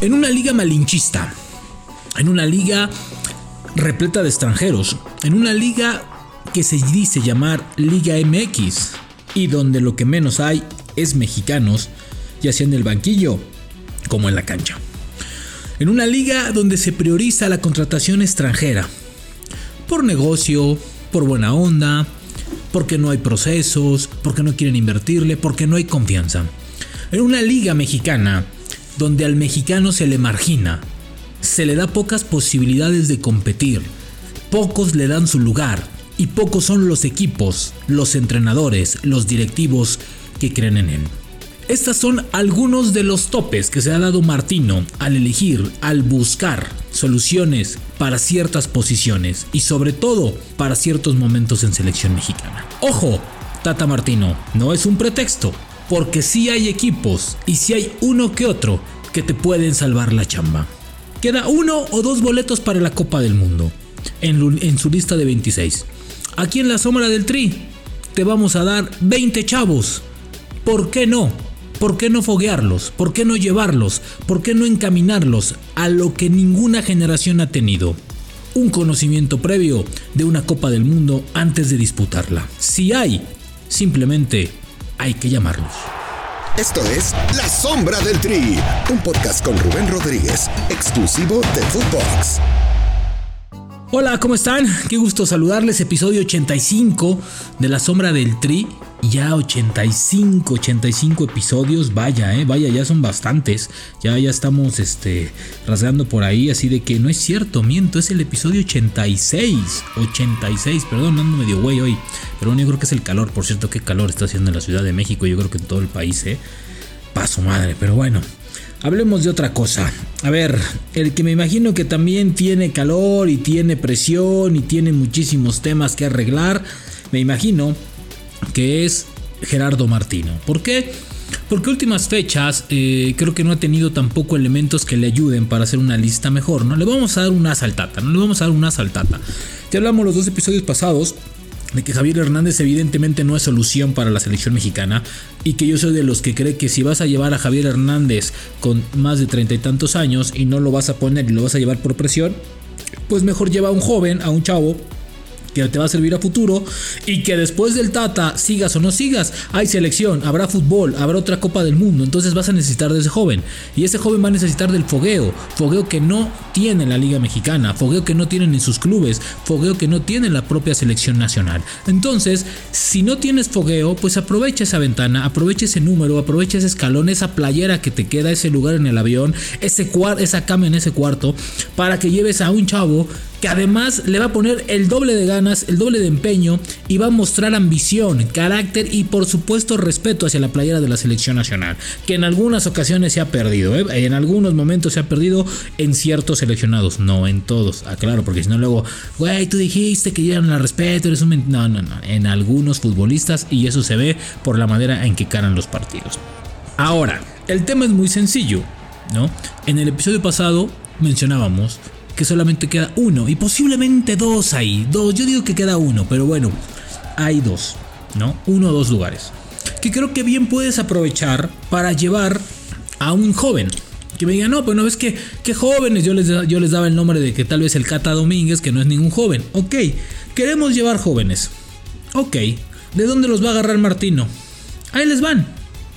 En una liga malinchista, en una liga repleta de extranjeros, en una liga que se dice llamar Liga MX y donde lo que menos hay es mexicanos, ya sea en el banquillo como en la cancha. En una liga donde se prioriza la contratación extranjera, por negocio, por buena onda, porque no hay procesos, porque no quieren invertirle, porque no hay confianza. En una liga mexicana donde al mexicano se le margina, se le da pocas posibilidades de competir, pocos le dan su lugar y pocos son los equipos, los entrenadores, los directivos que creen en él. Estos son algunos de los topes que se ha dado Martino al elegir, al buscar soluciones para ciertas posiciones y sobre todo para ciertos momentos en selección mexicana. Ojo, Tata Martino, no es un pretexto, porque sí hay equipos y si hay uno que otro que te pueden salvar la chamba. Queda uno o dos boletos para la Copa del Mundo en, en su lista de 26. Aquí en la sombra del Tri te vamos a dar 20 chavos. ¿Por qué no? ¿Por qué no foguearlos? ¿Por qué no llevarlos? ¿Por qué no encaminarlos a lo que ninguna generación ha tenido? Un conocimiento previo de una Copa del Mundo antes de disputarla. Si hay, simplemente hay que llamarlos. Esto es La Sombra del Tri, un podcast con Rubén Rodríguez, exclusivo de Footbox. Hola, ¿cómo están? Qué gusto saludarles. Episodio 85 de La Sombra del Tri. Ya 85, 85 episodios. Vaya, eh, vaya, ya son bastantes. Ya, ya estamos este, rasgando por ahí. Así de que no es cierto, miento. Es el episodio 86. 86, perdón, ando medio güey hoy. Pero bueno, yo creo que es el calor. Por cierto, qué calor está haciendo en la Ciudad de México. Yo creo que en todo el país, eh. Paso madre, pero bueno. Hablemos de otra cosa. A ver, el que me imagino que también tiene calor y tiene presión y tiene muchísimos temas que arreglar, me imagino que es Gerardo Martino. ¿Por qué? Porque últimas fechas eh, creo que no ha tenido tampoco elementos que le ayuden para hacer una lista mejor, ¿no? Le vamos a dar una saltata, no le vamos a dar una saltata. Ya hablamos los dos episodios pasados de que Javier Hernández evidentemente no es solución para la selección mexicana y que yo soy de los que cree que si vas a llevar a Javier Hernández con más de treinta y tantos años y no lo vas a poner y lo vas a llevar por presión, pues mejor lleva a un joven, a un chavo que te va a servir a futuro y que después del Tata, sigas o no sigas, hay selección, habrá fútbol, habrá otra Copa del Mundo, entonces vas a necesitar de ese joven y ese joven va a necesitar del fogueo, fogueo que no tiene la Liga Mexicana, fogueo que no tienen en sus clubes, fogueo que no tiene la propia selección nacional. Entonces, si no tienes fogueo, pues aprovecha esa ventana, aprovecha ese número, aprovecha ese escalón, esa playera que te queda, ese lugar en el avión, ese esa cama en ese cuarto, para que lleves a un chavo que además le va a poner el doble de ganas, el doble de empeño y va a mostrar ambición, carácter y por supuesto respeto hacia la playera de la selección nacional, que en algunas ocasiones se ha perdido, ¿eh? en algunos momentos se ha perdido en ciertos seleccionados, no en todos, aclaro, porque si no luego, güey, tú dijiste que no la respeto. No, no, no, en algunos futbolistas y eso se ve por la manera en que caran los partidos. Ahora, el tema es muy sencillo, ¿no? En el episodio pasado mencionábamos que solamente queda uno y posiblemente dos ahí. Dos, yo digo que queda uno, pero bueno, hay dos, ¿no? Uno o dos lugares. Que creo que bien puedes aprovechar para llevar a un joven. Que me digan, no, pues no ves que, qué jóvenes. Yo les, yo les daba el nombre de que tal vez el Cata Domínguez, que no es ningún joven. Ok, queremos llevar jóvenes. Ok, ¿de dónde los va a agarrar Martino? Ahí les van,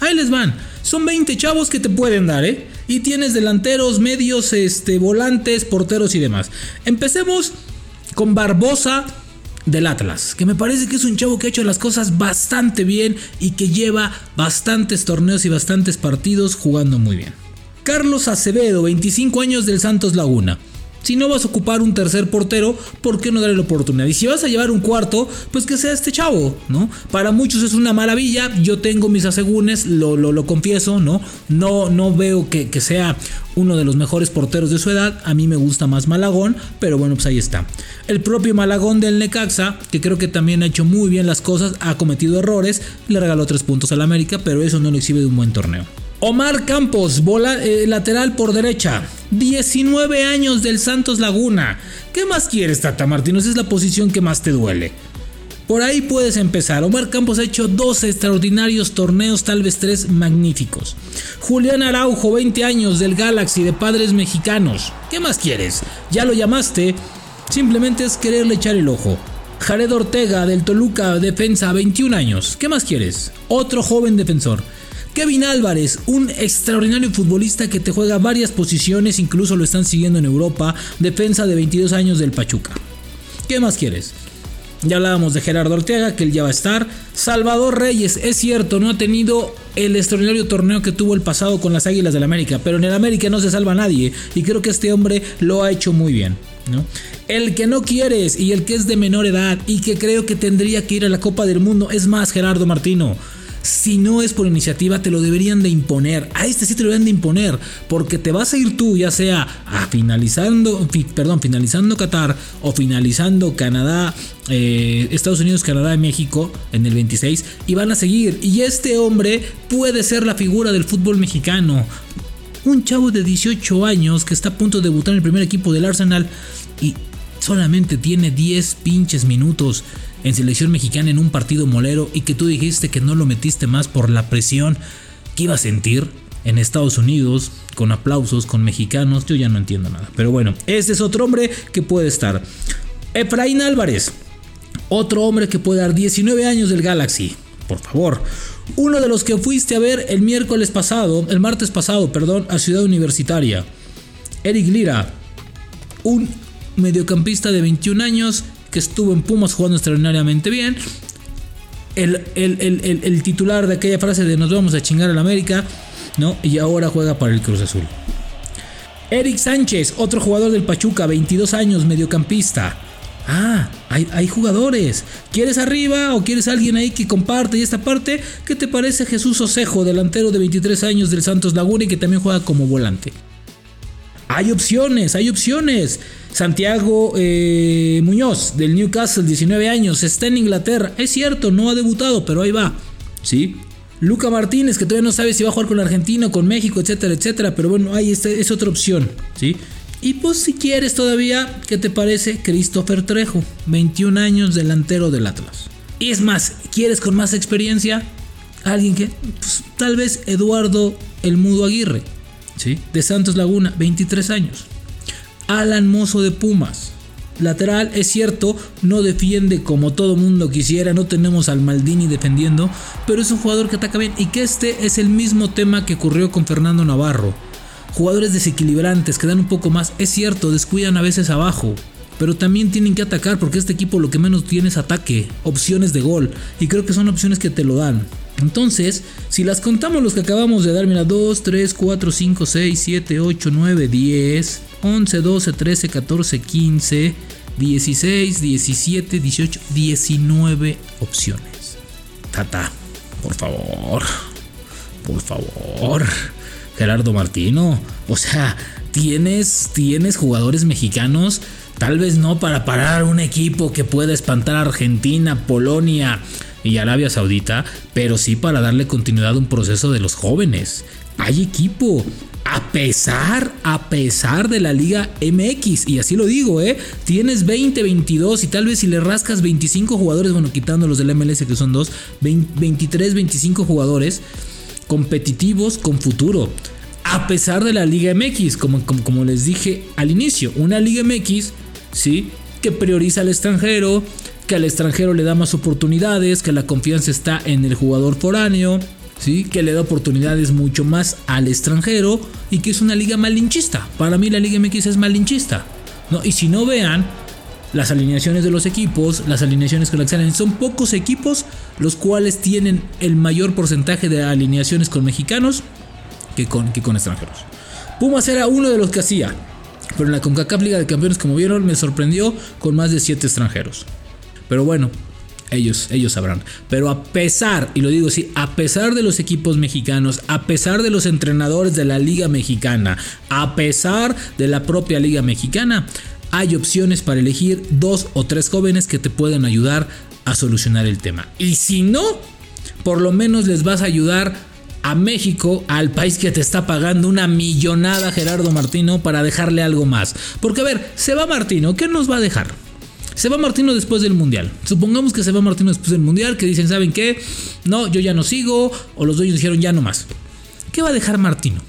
ahí les van. Son 20 chavos que te pueden dar, ¿eh? Y tienes delanteros, medios, este, volantes, porteros y demás. Empecemos con Barbosa del Atlas, que me parece que es un chavo que ha hecho las cosas bastante bien y que lleva bastantes torneos y bastantes partidos jugando muy bien. Carlos Acevedo, 25 años del Santos Laguna. Si no vas a ocupar un tercer portero, ¿por qué no darle la oportunidad? Y si vas a llevar un cuarto, pues que sea este chavo, ¿no? Para muchos es una maravilla, yo tengo mis asegúnes, lo, lo, confieso, ¿no? No, no veo que, que sea uno de los mejores porteros de su edad, a mí me gusta más Malagón, pero bueno, pues ahí está. El propio Malagón del Necaxa, que creo que también ha hecho muy bien las cosas, ha cometido errores, le regaló tres puntos al América, pero eso no lo exhibe de un buen torneo. Omar Campos, eh, lateral por derecha. 19 años del Santos Laguna. ¿Qué más quieres, Tata Martino? Esa es la posición que más te duele. Por ahí puedes empezar. Omar Campos ha hecho dos extraordinarios torneos, tal vez tres magníficos. Julián Araujo, 20 años del Galaxy de padres mexicanos. ¿Qué más quieres? Ya lo llamaste. Simplemente es quererle echar el ojo. Jared Ortega del Toluca, defensa, 21 años. ¿Qué más quieres? Otro joven defensor. Kevin Álvarez, un extraordinario futbolista que te juega varias posiciones, incluso lo están siguiendo en Europa, defensa de 22 años del Pachuca. ¿Qué más quieres? Ya hablábamos de Gerardo Ortega, que él ya va a estar. Salvador Reyes, es cierto, no ha tenido el extraordinario torneo que tuvo el pasado con las Águilas del América, pero en el América no se salva nadie y creo que este hombre lo ha hecho muy bien. ¿no? El que no quieres y el que es de menor edad y que creo que tendría que ir a la Copa del Mundo es más Gerardo Martino. Si no es por iniciativa, te lo deberían de imponer. A este sí te lo deberían de imponer. Porque te vas a ir tú, ya sea finalizando, perdón, finalizando Qatar o finalizando Canadá, eh, Estados Unidos, Canadá y México en el 26. Y van a seguir. Y este hombre puede ser la figura del fútbol mexicano. Un chavo de 18 años que está a punto de debutar en el primer equipo del Arsenal. Y solamente tiene 10 pinches minutos en selección mexicana en un partido molero y que tú dijiste que no lo metiste más por la presión que iba a sentir en Estados Unidos, con aplausos, con mexicanos, yo ya no entiendo nada. Pero bueno, este es otro hombre que puede estar. Efraín Álvarez, otro hombre que puede dar 19 años del Galaxy, por favor. Uno de los que fuiste a ver el miércoles pasado, el martes pasado, perdón, a Ciudad Universitaria. Eric Lira, un mediocampista de 21 años que estuvo en Pumas jugando extraordinariamente bien. El, el, titular de aquella frase de nos vamos a chingar al América, ¿no? Y ahora juega para el Cruz Azul. Eric Sánchez, otro jugador del Pachuca, 22 años, mediocampista. Ah, hay, hay, jugadores. ¿Quieres arriba o quieres alguien ahí que comparte y esta parte? ¿Qué te parece Jesús Osejo, delantero de 23 años del Santos Laguna y que también juega como volante? Hay opciones, hay opciones. Santiago eh, Muñoz del Newcastle, 19 años, está en Inglaterra. Es cierto, no ha debutado, pero ahí va. ¿Sí? Luca Martínez, que todavía no sabe si va a jugar con Argentina, con México, etcétera, etcétera. Pero bueno, ahí es otra opción. ¿Sí? Y pues si quieres todavía, ¿qué te parece? Christopher Trejo, 21 años, delantero del Atlas. Y es más, ¿quieres con más experiencia? Alguien que, pues, tal vez Eduardo El Mudo Aguirre, De Santos Laguna, 23 años. Alan Mozo de Pumas. Lateral, es cierto, no defiende como todo mundo quisiera, no tenemos al Maldini defendiendo, pero es un jugador que ataca bien y que este es el mismo tema que ocurrió con Fernando Navarro. Jugadores desequilibrantes que dan un poco más, es cierto, descuidan a veces abajo, pero también tienen que atacar porque este equipo lo que menos tiene es ataque, opciones de gol, y creo que son opciones que te lo dan. Entonces, si las contamos los que acabamos de dar, mira, 2, 3, 4, 5, 6, 7, 8, 9, 10, 11, 12, 13, 14, 15, 16, 17, 18, 19 opciones. Tata, por favor, por favor, Gerardo Martino, o sea, tienes, tienes jugadores mexicanos, tal vez no para parar un equipo que pueda espantar a Argentina, Polonia, y Arabia Saudita, pero sí para darle continuidad a un proceso de los jóvenes. Hay equipo, a pesar, a pesar de la Liga MX, y así lo digo, ¿eh? Tienes 20, 22 y tal vez si le rascas 25 jugadores, bueno, quitando los del MLS que son dos, 23, 25 jugadores competitivos con futuro. A pesar de la Liga MX, como, como les dije al inicio, una Liga MX, ¿sí? Que prioriza al extranjero, que al extranjero le da más oportunidades, que la confianza está en el jugador foráneo, ¿sí? que le da oportunidades mucho más al extranjero y que es una liga malinchista. Para mí la Liga MX es malinchista. ¿no? Y si no vean las alineaciones de los equipos, las alineaciones que la salen, son pocos equipos los cuales tienen el mayor porcentaje de alineaciones con mexicanos que con, que con extranjeros. Pumas era uno de los que hacía, pero en la CONCACAF Liga de Campeones, como vieron, me sorprendió con más de 7 extranjeros. Pero bueno, ellos, ellos sabrán. Pero a pesar, y lo digo así, a pesar de los equipos mexicanos, a pesar de los entrenadores de la Liga Mexicana, a pesar de la propia Liga Mexicana, hay opciones para elegir dos o tres jóvenes que te pueden ayudar a solucionar el tema. Y si no, por lo menos les vas a ayudar a México, al país que te está pagando una millonada Gerardo Martino para dejarle algo más. Porque a ver, se va Martino, ¿qué nos va a dejar? Se va Martino después del Mundial. Supongamos que se va Martino después del Mundial, que dicen, ¿saben qué? No, yo ya no sigo, o los dueños dijeron ya no más. ¿Qué va a dejar Martino?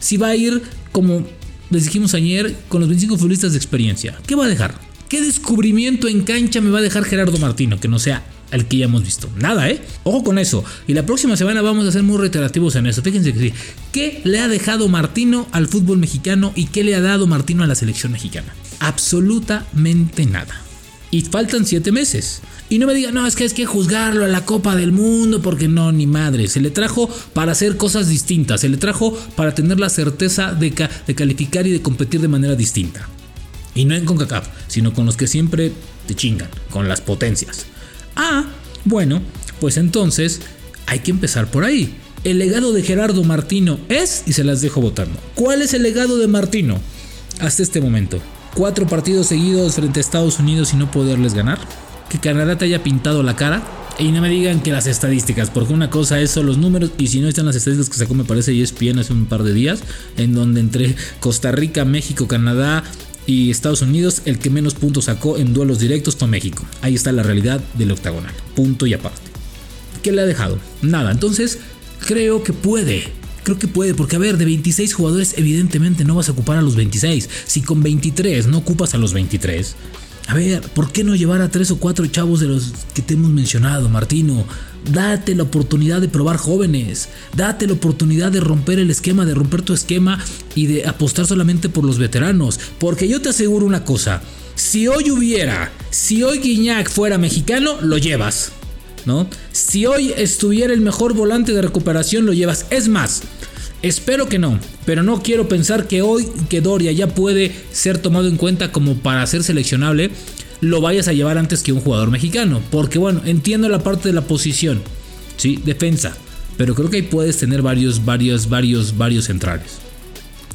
Si va a ir como les dijimos ayer con los 25 futbolistas de experiencia, ¿qué va a dejar? ¿Qué descubrimiento en cancha me va a dejar Gerardo Martino que no sea el que ya hemos visto. Nada, ¿eh? Ojo con eso. Y la próxima semana vamos a ser muy reiterativos en eso. Fíjense que sí. ¿Qué le ha dejado Martino al fútbol mexicano y qué le ha dado Martino a la selección mexicana? Absolutamente nada. Y faltan siete meses. Y no me digan, no, es que es que juzgarlo a la Copa del Mundo, porque no, ni madre. Se le trajo para hacer cosas distintas. Se le trajo para tener la certeza de, de calificar y de competir de manera distinta. Y no en CONCACAF, sino con los que siempre te chingan, con las potencias. Ah, bueno, pues entonces hay que empezar por ahí. El legado de Gerardo Martino es, y se las dejo votando. ¿Cuál es el legado de Martino hasta este momento? Cuatro partidos seguidos frente a Estados Unidos y no poderles ganar. Que Canadá te haya pintado la cara. Y no me digan que las estadísticas, porque una cosa es son los números y si no están las estadísticas que sacó me parece ESPN hace un par de días, en donde entre Costa Rica, México, Canadá, y Estados Unidos, el que menos puntos sacó en duelos directos fue México. Ahí está la realidad del octagonal. Punto y aparte. ¿Qué le ha dejado? Nada. Entonces, creo que puede. Creo que puede, porque a ver, de 26 jugadores, evidentemente no vas a ocupar a los 26. Si con 23 no ocupas a los 23, a ver, ¿por qué no llevar a tres o cuatro chavos de los que te hemos mencionado, Martino? Date la oportunidad de probar jóvenes. Date la oportunidad de romper el esquema, de romper tu esquema y de apostar solamente por los veteranos. Porque yo te aseguro una cosa. Si hoy hubiera, si hoy Guiñac fuera mexicano, lo llevas. ¿No? Si hoy estuviera el mejor volante de recuperación, lo llevas. Es más, Espero que no, pero no quiero pensar que hoy que Doria ya puede ser tomado en cuenta como para ser seleccionable, lo vayas a llevar antes que un jugador mexicano. Porque bueno, entiendo la parte de la posición, ¿sí? Defensa. Pero creo que ahí puedes tener varios, varios, varios, varios centrales.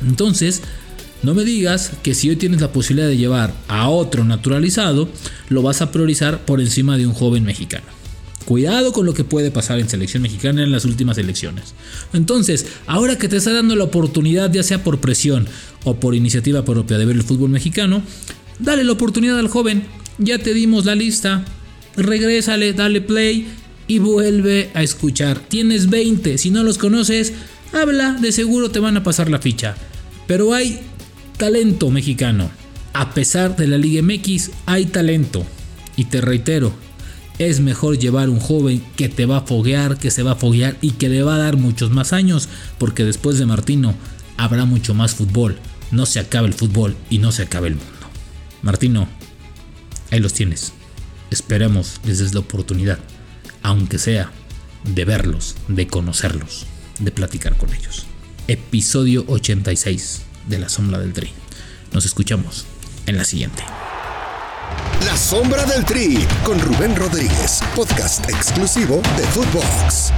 Entonces, no me digas que si hoy tienes la posibilidad de llevar a otro naturalizado, lo vas a priorizar por encima de un joven mexicano. Cuidado con lo que puede pasar en selección mexicana en las últimas elecciones. Entonces, ahora que te está dando la oportunidad, ya sea por presión o por iniciativa propia de ver el fútbol mexicano, dale la oportunidad al joven. Ya te dimos la lista. Regrésale, dale play y vuelve a escuchar. Tienes 20, si no los conoces, habla, de seguro te van a pasar la ficha. Pero hay talento mexicano. A pesar de la Liga MX, hay talento. Y te reitero, es mejor llevar un joven que te va a foguear, que se va a foguear y que le va a dar muchos más años, porque después de Martino habrá mucho más fútbol. No se acaba el fútbol y no se acaba el mundo. Martino, ahí los tienes. Esperemos les des la oportunidad, aunque sea de verlos, de conocerlos, de platicar con ellos. Episodio 86 de La Sombra del Tri. Nos escuchamos en la siguiente. La Sombra del Tri con Rubén Rodríguez, podcast exclusivo de Footbox.